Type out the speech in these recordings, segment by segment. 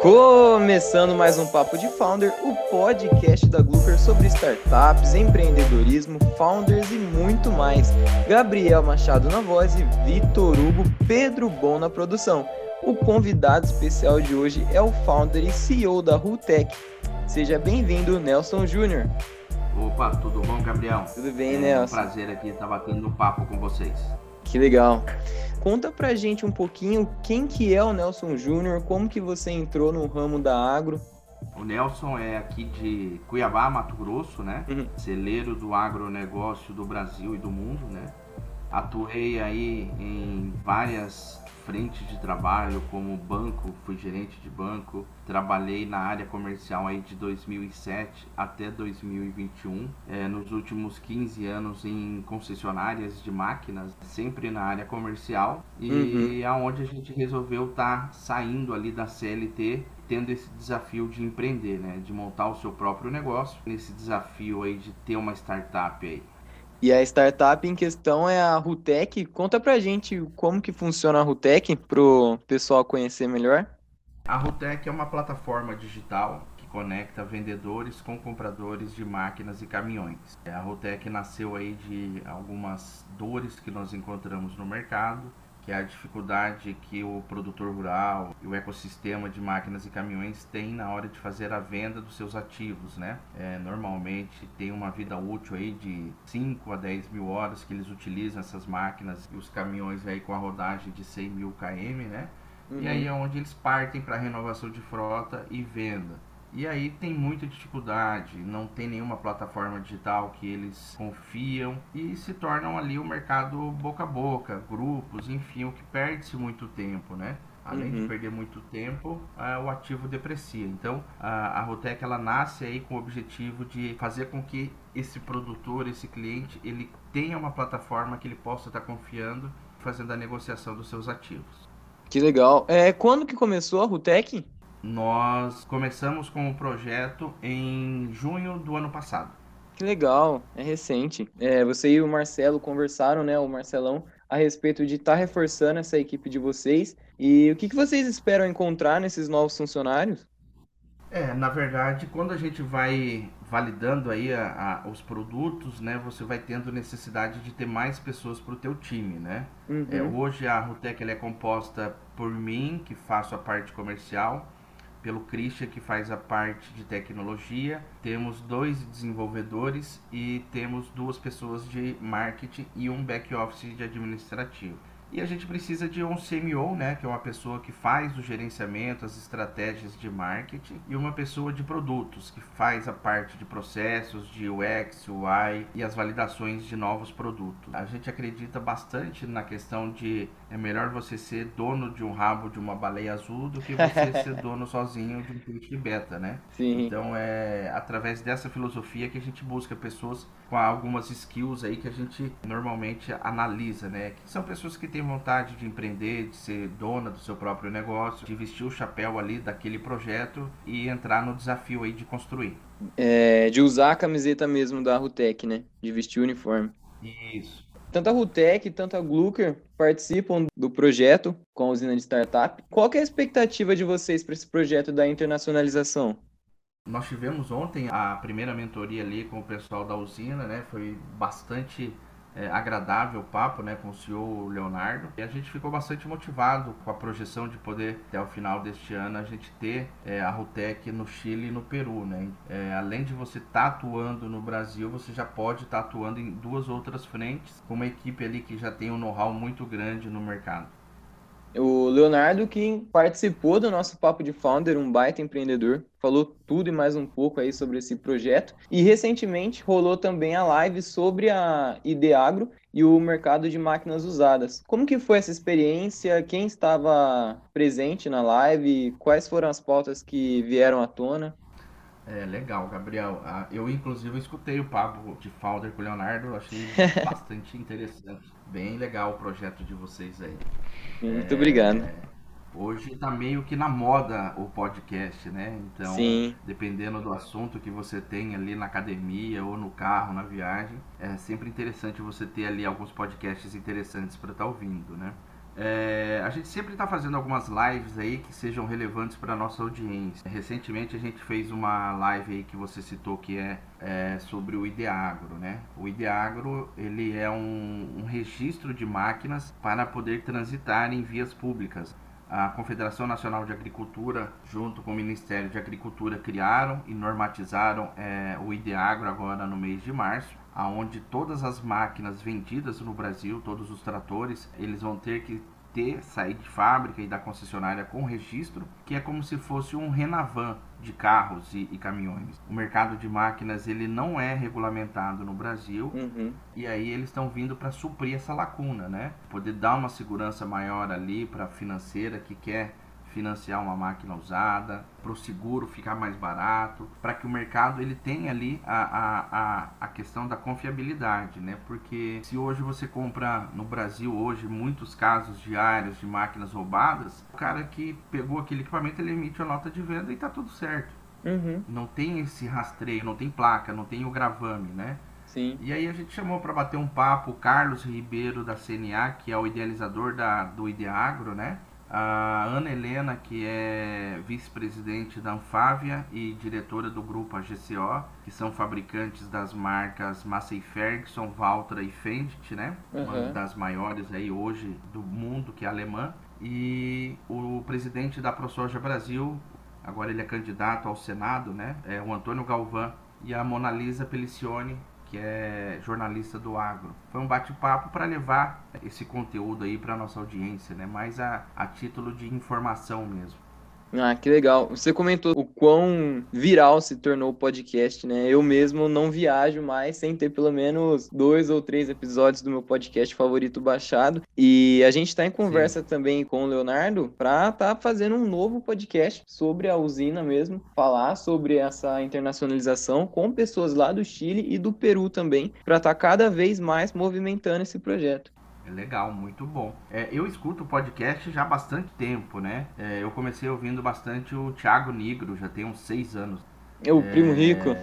Começando mais um Papo de Founder, o podcast da Glooper sobre startups, empreendedorismo, founders e muito mais. Gabriel Machado na voz e Vitor Hugo Pedro Bom na produção. O convidado especial de hoje é o founder e CEO da Rutec. Seja bem-vindo, Nelson Júnior. Opa, tudo bom, Gabriel? Tudo bem, é Nelson? É um prazer aqui estar batendo um papo com vocês. Que legal. Conta pra gente um pouquinho quem que é o Nelson Júnior, como que você entrou no ramo da agro. O Nelson é aqui de Cuiabá, Mato Grosso, né? Uhum. Celeiro do agronegócio do Brasil e do mundo, né? Atuei aí em várias frente de trabalho como banco, fui gerente de banco, trabalhei na área comercial aí de 2007 até 2021, é, nos últimos 15 anos em concessionárias de máquinas, sempre na área comercial e uhum. aonde a gente resolveu estar tá saindo ali da CLT tendo esse desafio de empreender, né, de montar o seu próprio negócio, nesse desafio aí de ter uma startup aí. E a startup em questão é a Rutec. Conta pra gente como que funciona a Rutec pro pessoal conhecer melhor. A Rutec é uma plataforma digital que conecta vendedores com compradores de máquinas e caminhões. A Rutec nasceu aí de algumas dores que nós encontramos no mercado que é a dificuldade que o produtor rural e o ecossistema de máquinas e caminhões tem na hora de fazer a venda dos seus ativos, né? É, normalmente tem uma vida útil aí de 5 a 10 mil horas que eles utilizam essas máquinas e os caminhões aí com a rodagem de 100 mil km, né? Uhum. E aí é onde eles partem para renovação de frota e venda. E aí tem muita dificuldade, não tem nenhuma plataforma digital que eles confiam e se tornam ali o mercado boca a boca, grupos, enfim, o que perde-se muito tempo, né? Além uhum. de perder muito tempo, uh, o ativo deprecia. Então, a, a Rotec ela nasce aí com o objetivo de fazer com que esse produtor, esse cliente, ele tenha uma plataforma que ele possa estar confiando, fazendo a negociação dos seus ativos. Que legal. É, quando que começou a Rutec? Nós começamos com o projeto em junho do ano passado. Que legal, é recente. É, você e o Marcelo conversaram, né, o Marcelão, a respeito de estar tá reforçando essa equipe de vocês. E o que, que vocês esperam encontrar nesses novos funcionários? É, na verdade, quando a gente vai validando aí a, a, os produtos, né, você vai tendo necessidade de ter mais pessoas para o teu time, né? Uhum. É, hoje a Rutec é composta por mim, que faço a parte comercial, pelo Christian, que faz a parte de tecnologia. Temos dois desenvolvedores e temos duas pessoas de marketing e um back office de administrativo. E a gente precisa de um CMO, né, que é uma pessoa que faz o gerenciamento, as estratégias de marketing, e uma pessoa de produtos, que faz a parte de processos, de UX, UI e as validações de novos produtos. A gente acredita bastante na questão de é melhor você ser dono de um rabo de uma baleia azul do que você ser dono sozinho de um de beta, né? Sim. Então é através dessa filosofia que a gente busca pessoas com algumas skills aí que a gente normalmente analisa, né? Que são pessoas que têm vontade de empreender, de ser dona do seu próprio negócio, de vestir o chapéu ali daquele projeto e entrar no desafio aí de construir. É, de usar a camiseta mesmo da Rutec, né? De vestir o uniforme. Isso. Tanto a Rutec, tanto a Glucker participam do projeto com a usina de startup. Qual é a expectativa de vocês para esse projeto da internacionalização? Nós tivemos ontem a primeira mentoria ali com o pessoal da usina, né? Foi bastante é, agradável papo né, com o CEO Leonardo. E a gente ficou bastante motivado com a projeção de poder, até o final deste ano, a gente ter é, a Rutec no Chile e no Peru. Né? É, além de você estar tá atuando no Brasil, você já pode estar tá atuando em duas outras frentes, com uma equipe ali que já tem um know-how muito grande no mercado. O Leonardo, que participou do nosso Papo de Founder, um baita empreendedor, falou tudo e mais um pouco aí sobre esse projeto. E recentemente rolou também a live sobre a Ideagro e o mercado de máquinas usadas. Como que foi essa experiência? Quem estava presente na live? Quais foram as pautas que vieram à tona? É legal, Gabriel. Ah, eu, inclusive, escutei o papo de Founder com o Leonardo, achei bastante interessante. Bem legal o projeto de vocês aí. Muito é, obrigado. Hoje está meio que na moda o podcast, né? Então, Sim. dependendo do assunto que você tem ali na academia ou no carro, na viagem, é sempre interessante você ter ali alguns podcasts interessantes para estar tá ouvindo, né? É, a gente sempre está fazendo algumas lives aí que sejam relevantes para nossa audiência. Recentemente a gente fez uma live aí que você citou que é, é sobre o Ideagro, né? O Ideagro ele é um, um registro de máquinas para poder transitar em vias públicas a Confederação Nacional de Agricultura, junto com o Ministério de Agricultura, criaram e normatizaram é, o Ideagro agora no mês de março, aonde todas as máquinas vendidas no Brasil, todos os tratores, eles vão ter que ter, sair de fábrica e da concessionária com registro, que é como se fosse um Renavan de carros e, e, caminhões. O mercado de máquinas ele não é regulamentado no Brasil uhum. e aí eles estão vindo para suprir essa lacuna, né? Poder dar uma segurança maior ali para a financeira que quer financiar uma máquina usada, para o seguro ficar mais barato, para que o mercado ele tenha ali a, a, a, questão da confiabilidade, né? Porque se hoje você compra no Brasil hoje muitos casos diários de máquinas roubadas, o cara que pegou aquele equipamento ele emite a nota de venda e está tudo certo. Uhum. Não tem esse rastreio, não tem placa, não tem o gravame, né? Sim. E aí a gente chamou para bater um papo o Carlos Ribeiro da CNA, que é o idealizador da, do Ideagro, né? A Ana Helena, que é vice-presidente da Anfávia e diretora do grupo AGCO, que são fabricantes das marcas Massey Ferguson, Valtra e Fendt, né? Uhum. Uma das maiores aí hoje do mundo, que é alemã. E o presidente da ProSoja Brasil, agora ele é candidato ao Senado, né? É o Antônio Galvão e a Mona Lisa Pelicione, que é jornalista do agro. Foi um bate-papo para levar esse conteúdo aí para nossa audiência, né? Mais a, a título de informação mesmo. Ah, que legal. Você comentou o quão viral se tornou o podcast, né? Eu mesmo não viajo mais sem ter pelo menos dois ou três episódios do meu podcast favorito baixado. E a gente está em conversa Sim. também com o Leonardo para estar tá fazendo um novo podcast sobre a usina mesmo, falar sobre essa internacionalização com pessoas lá do Chile e do Peru também, para estar tá cada vez mais movimentando esse projeto. É legal, muito bom. É, eu escuto podcast já há bastante tempo, né? É, eu comecei ouvindo bastante o Thiago Negro, já tem uns seis anos. É o Primo Rico.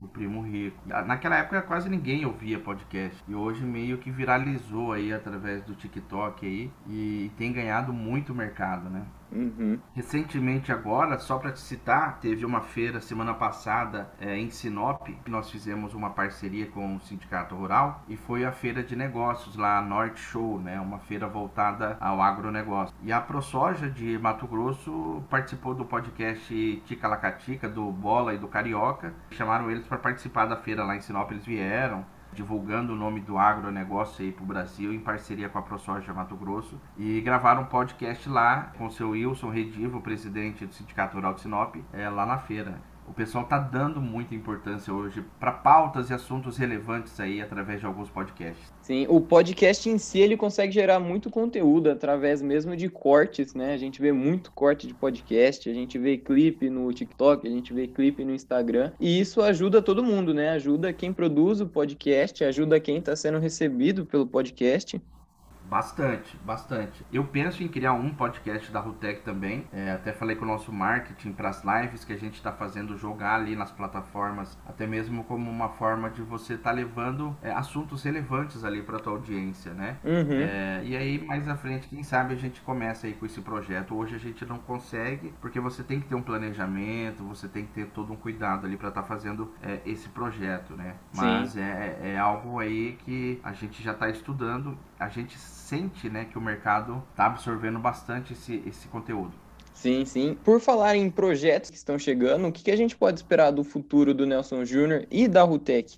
O Primo Rico. Naquela época quase ninguém ouvia podcast. E hoje meio que viralizou aí através do TikTok aí. E tem ganhado muito mercado, né? Uhum. Recentemente agora, só para te citar, teve uma feira semana passada é, em Sinop, nós fizemos uma parceria com o Sindicato Rural e foi a feira de negócios lá, Norte Show, né, uma feira voltada ao agronegócio. E a ProSoja de Mato Grosso participou do podcast Tica Lacatica, do Bola e do Carioca. Chamaram eles para participar da feira lá em Sinop, eles vieram divulgando o nome do agronegócio aí para o Brasil, em parceria com a ProSoja Mato Grosso, e gravaram um podcast lá com o seu Wilson Redivo, presidente do Sindicato Rural de Sinop, é, lá na feira o pessoal está dando muita importância hoje para pautas e assuntos relevantes aí através de alguns podcasts. Sim, o podcast em si ele consegue gerar muito conteúdo através mesmo de cortes, né? A gente vê muito corte de podcast, a gente vê clipe no TikTok, a gente vê clipe no Instagram, e isso ajuda todo mundo, né? Ajuda quem produz o podcast, ajuda quem está sendo recebido pelo podcast. Bastante, bastante. Eu penso em criar um podcast da Rutec também. É, até falei com o nosso marketing para as lives que a gente está fazendo jogar ali nas plataformas, até mesmo como uma forma de você estar tá levando é, assuntos relevantes ali para tua audiência, né? Uhum. É, e aí mais à frente, quem sabe a gente começa aí com esse projeto. Hoje a gente não consegue porque você tem que ter um planejamento, você tem que ter todo um cuidado ali para estar tá fazendo é, esse projeto, né? Mas é, é algo aí que a gente já está estudando. A gente sente né, que o mercado está absorvendo bastante esse, esse conteúdo. Sim, sim. Por falar em projetos que estão chegando, o que, que a gente pode esperar do futuro do Nelson Júnior e da Rutec?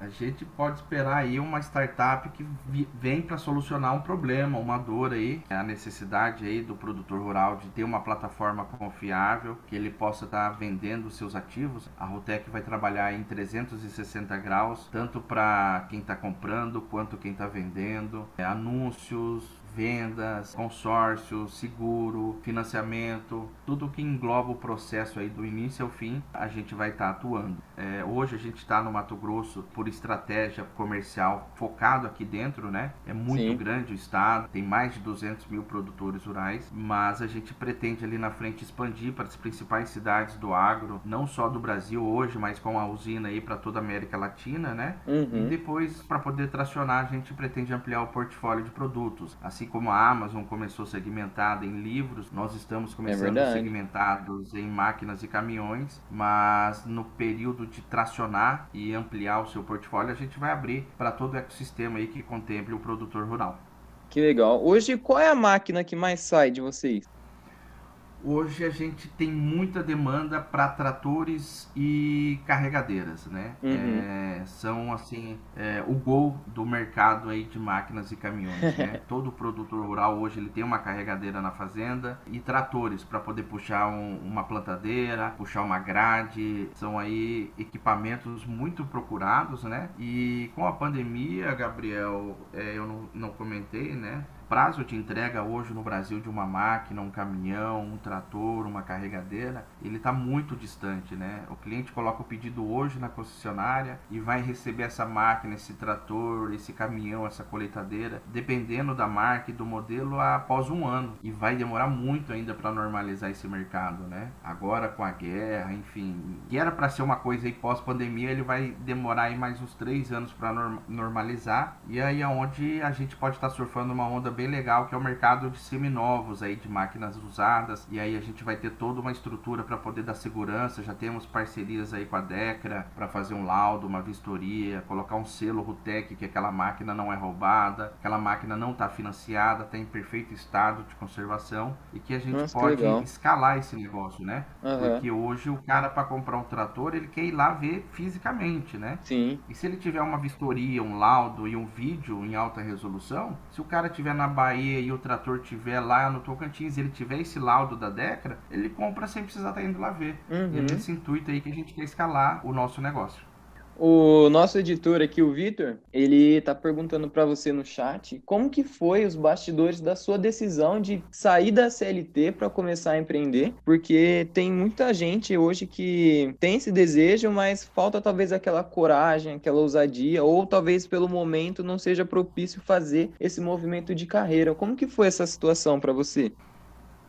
A gente pode esperar aí uma startup que vem para solucionar um problema, uma dor aí, a necessidade aí do produtor rural de ter uma plataforma confiável, que ele possa estar tá vendendo seus ativos. A Rotec vai trabalhar em 360 graus, tanto para quem está comprando quanto quem está vendendo, é, anúncios, vendas, consórcio, seguro, financiamento, tudo que engloba o processo aí do início ao fim, a gente vai estar tá atuando. É, hoje a gente está no Mato Grosso por estratégia comercial focado aqui dentro, né? É muito Sim. grande o estado, tem mais de 200 mil produtores rurais, mas a gente pretende ali na frente expandir para as principais cidades do agro, não só do Brasil hoje, mas com a usina aí para toda a América Latina, né? Uhum. E depois, para poder tracionar, a gente pretende ampliar o portfólio de produtos, assim como a Amazon começou segmentada em livros, nós estamos começando É segmentados em máquinas e caminhões, mas no período de tracionar e ampliar o seu portfólio, a gente vai abrir para todo o ecossistema aí que contemple o produtor rural. Que legal. Hoje, qual é a máquina que mais sai de vocês? Hoje a gente tem muita demanda para tratores e carregadeiras, né? Uhum. É, são assim é, o gol do mercado aí de máquinas e caminhões, né? Todo produtor rural hoje ele tem uma carregadeira na fazenda e tratores para poder puxar um- uma plantadeira, puxar uma grade, são aí equipamentos muito procurados, né? E com a pandemia, Gabriel, é, eu não, não comentei, né? Prazo de entrega hoje no Brasil de uma máquina, um caminhão, um trator, uma carregadeira, ele está muito distante, né? O cliente coloca o pedido hoje na concessionária e vai receber essa máquina, esse trator, esse caminhão, essa colheitadeira, dependendo da marca e do modelo, após um ano. E vai demorar muito ainda para normalizar esse mercado, né? Agora com a guerra, enfim, que era para ser uma coisa aí pós-pandemia, ele vai demorar aí mais uns três anos para normalizar. E aí é onde a gente pode estar surfando uma onda bem legal, que é o mercado de seminovos aí, de máquinas usadas. E aí a gente vai ter toda uma estrutura para poder dar segurança. Já temos parcerias aí com a Decra para fazer um laudo, uma vistoria, colocar um selo Rutec que aquela máquina não é roubada, aquela máquina não está financiada, está em perfeito estado de conservação e que a gente Nossa, pode escalar esse negócio, né? Aham. Porque hoje o cara para comprar um trator, ele quer ir lá ver fisicamente, né? Sim. E se ele tiver uma vistoria, um laudo e um vídeo em alta resolução, se o cara tiver na Bahia e o trator tiver lá no Tocantins, ele tiver esse laudo da Decra, ele compra sem precisar estar indo lá ver. Uhum. E é nesse intuito aí que a gente quer escalar o nosso negócio. O nosso editor aqui, o Vitor, ele tá perguntando para você no chat como que foi os bastidores da sua decisão de sair da CLT para começar a empreender, porque tem muita gente hoje que tem esse desejo, mas falta talvez aquela coragem, aquela ousadia, ou talvez pelo momento não seja propício fazer esse movimento de carreira. Como que foi essa situação para você?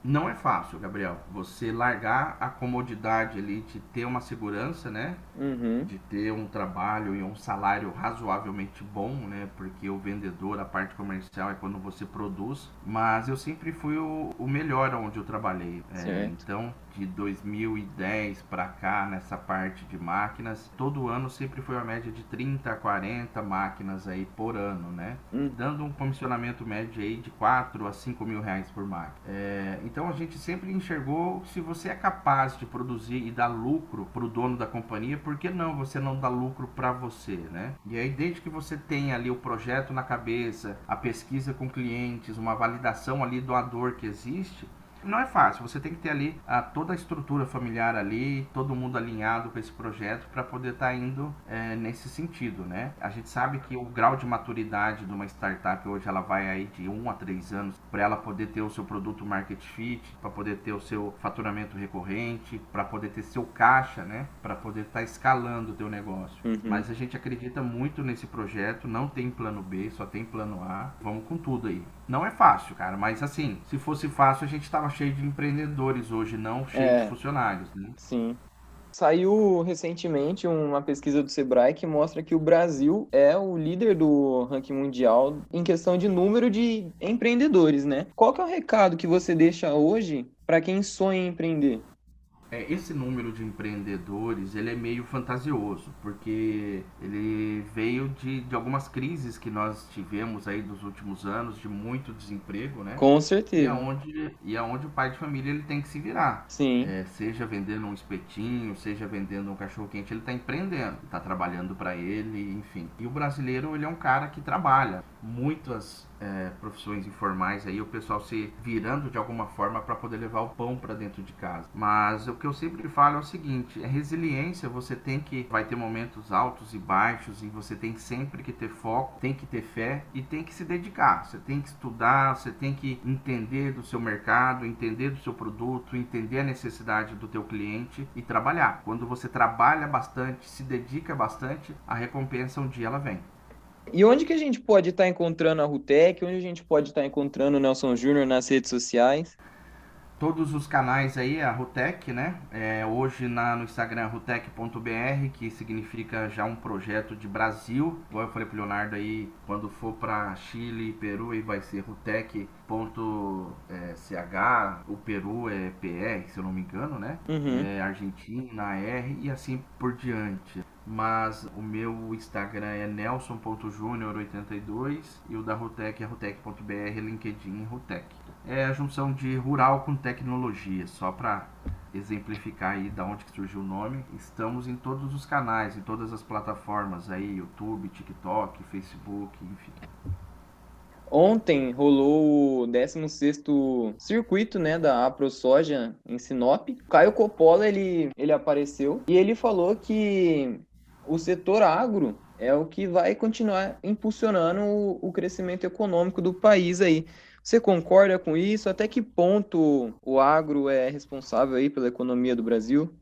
Não é fácil, Gabriel, você largar a comodidade ali de ter uma segurança, né? Uhum. de ter um trabalho e um salário razoavelmente bom, né? Porque o vendedor, a parte comercial é quando você produz. Mas eu sempre fui o, o melhor onde eu trabalhei. É, então, de 2010 para cá, nessa parte de máquinas, todo ano sempre foi uma média de 30 a 40 máquinas aí por ano, né? Hum. Dando um comissionamento médio aí de 4 a 5 mil reais por máquina. É, então a gente sempre enxergou se você é capaz de produzir e dar lucro para o dono da companhia, por que não você não dá lucro para você, né? E aí desde que você tenha ali o projeto na cabeça, a pesquisa com clientes, uma validação ali do dor que existe, não é fácil, você tem que ter ali a, toda a estrutura familiar ali, todo mundo alinhado com esse projeto para poder estar indo é, nesse sentido, né? A gente sabe que o grau de maturidade de uma startup hoje ela vai aí de 1 a 3 anos para ela poder ter o seu produto market fit, para poder ter o seu faturamento recorrente, para poder ter seu caixa, né? Para poder estar escalando o teu negócio. Uhum. Mas a gente acredita muito nesse projeto, não tem plano B, só tem plano A. Vamos com tudo aí. Não é fácil, cara, mas assim, se fosse fácil, a gente tava cheio de empreendedores hoje, não cheio É. de funcionários, né? Sim. Saiu recentemente uma pesquisa do Sebrae que mostra que o Brasil é o líder do ranking mundial em questão de número de empreendedores, né? Qual que é o recado que você deixa hoje para quem sonha em empreender? É, esse número de empreendedores, ele é meio fantasioso, porque ele veio de, de algumas crises que nós tivemos aí dos últimos anos, de muito desemprego, né? Com E certeza. aonde, e aonde o pai de família ele tem que se virar. Sim. É, seja vendendo um espetinho, seja vendendo um cachorro quente, ele está empreendendo, está trabalhando para ele, enfim. E o brasileiro ele é um cara que trabalha muitas é, profissões informais aí, o pessoal se virando de alguma forma para poder levar o pão para dentro de casa. Mas o que eu sempre falo é o seguinte: é resiliência. Você tem que vai ter momentos altos e baixos e você tem sempre que ter foco, tem que ter fé e tem que se dedicar. Você tem que estudar, você tem que entender do seu mercado, entender do seu produto, entender a necessidade do teu cliente e trabalhar. Quando você trabalha bastante, se dedica bastante, a recompensa um dia ela vem. E onde que a gente pode estar encontrando a Rutec? Onde a gente pode estar encontrando o Nelson Júnior nas redes sociais? todos os canais aí, a Rutec, né? É, hoje na, no Instagram rutec.br, que significa já um projeto de Brasil. Igual eu falei pro Leonardo aí, quando for para Chile e Peru, aí vai ser rutec.ch, o Peru é PR, se eu não me engano, né? Uhum. É, Argentina, R e assim por diante mas o meu Instagram é nelson.junior82 e o da Rutec é rutec.br, LinkedIn Rutec. É a junção de rural com tecnologia, só para exemplificar aí da onde que surgiu o nome. Estamos em todos os canais, em todas as plataformas aí, YouTube, TikTok, Facebook, enfim. Ontem rolou o 16º circuito, né, da AproSoja em Sinop. Caio Coppola, ele, ele apareceu e ele falou que o setor agro é o que vai continuar impulsionando o, o crescimento econômico do país aí. Você concorda com isso? Até que ponto o agro é responsável aí pela economia do Brasil?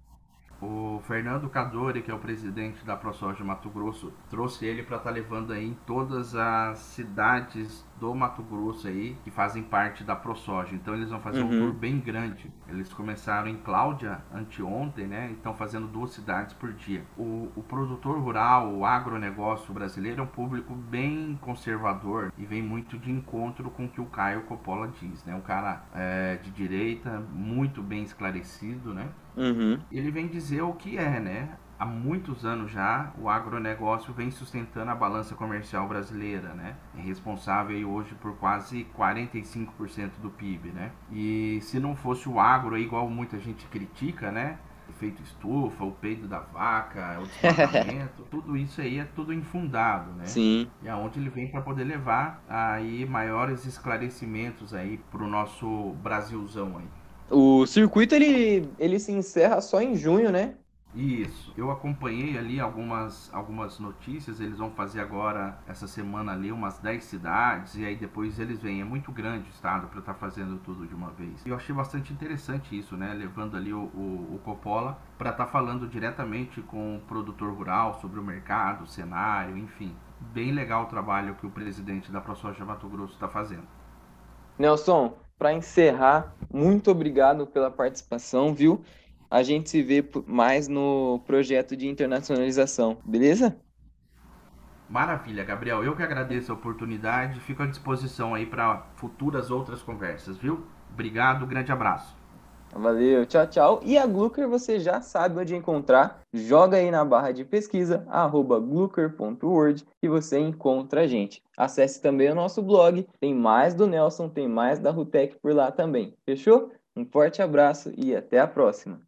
O Fernando Cadore, que é o presidente da ProSoja Mato Grosso, trouxe ele para estar tá levando aí em todas as cidades do Mato Grosso aí, que fazem parte da ProSoja. Então eles vão fazer uhum. um tour bem grande. Eles começaram em Cláudia anteontem, né? E estão fazendo duas cidades por dia. O, o produtor rural, o agronegócio brasileiro é um público bem conservador e vem muito de encontro com o que o Caio Coppola diz, né? Um cara é, de direita, muito bem esclarecido, né? Uhum. Ele vem dizer o que é, né? Há muitos anos já, o agronegócio vem sustentando a balança comercial brasileira, né? É responsável hoje por quase 45% do PIB, né? E se não fosse o agro, igual muita gente critica, né? Efeito estufa, o peido da vaca, o desmatamento, tudo isso aí é tudo infundado, né? Sim. E aonde ele vem para poder levar aí maiores esclarecimentos aí para o nosso Brasilzão aí. O circuito ele, ele se encerra só em junho, né? Isso. Eu acompanhei ali algumas, algumas notícias. Eles vão fazer agora, essa semana ali, umas 10 cidades. E aí depois eles vêm. É muito grande o estado para estar tá fazendo tudo de uma vez. E eu achei bastante interessante isso, né? Levando ali o, o, o Coppola para estar tá falando diretamente com o produtor rural sobre o mercado, o cenário, enfim. Bem legal o trabalho que o presidente da ProSoja Mato Grosso está fazendo. Nelson, para encerrar, muito obrigado pela participação, viu? A gente se vê mais no projeto de internacionalização, beleza? Maravilha, Gabriel. Eu que agradeço a oportunidade, fico à disposição aí para futuras outras conversas, viu? Obrigado, grande abraço. Valeu, tchau, tchau. E a Glucker você já sabe onde encontrar. Joga aí na barra de pesquisa, arroba glucker.word e você encontra a gente. Acesse também o nosso blog, tem mais do Nelson, tem mais da Rutec por lá também. Fechou? Um forte abraço e até a próxima.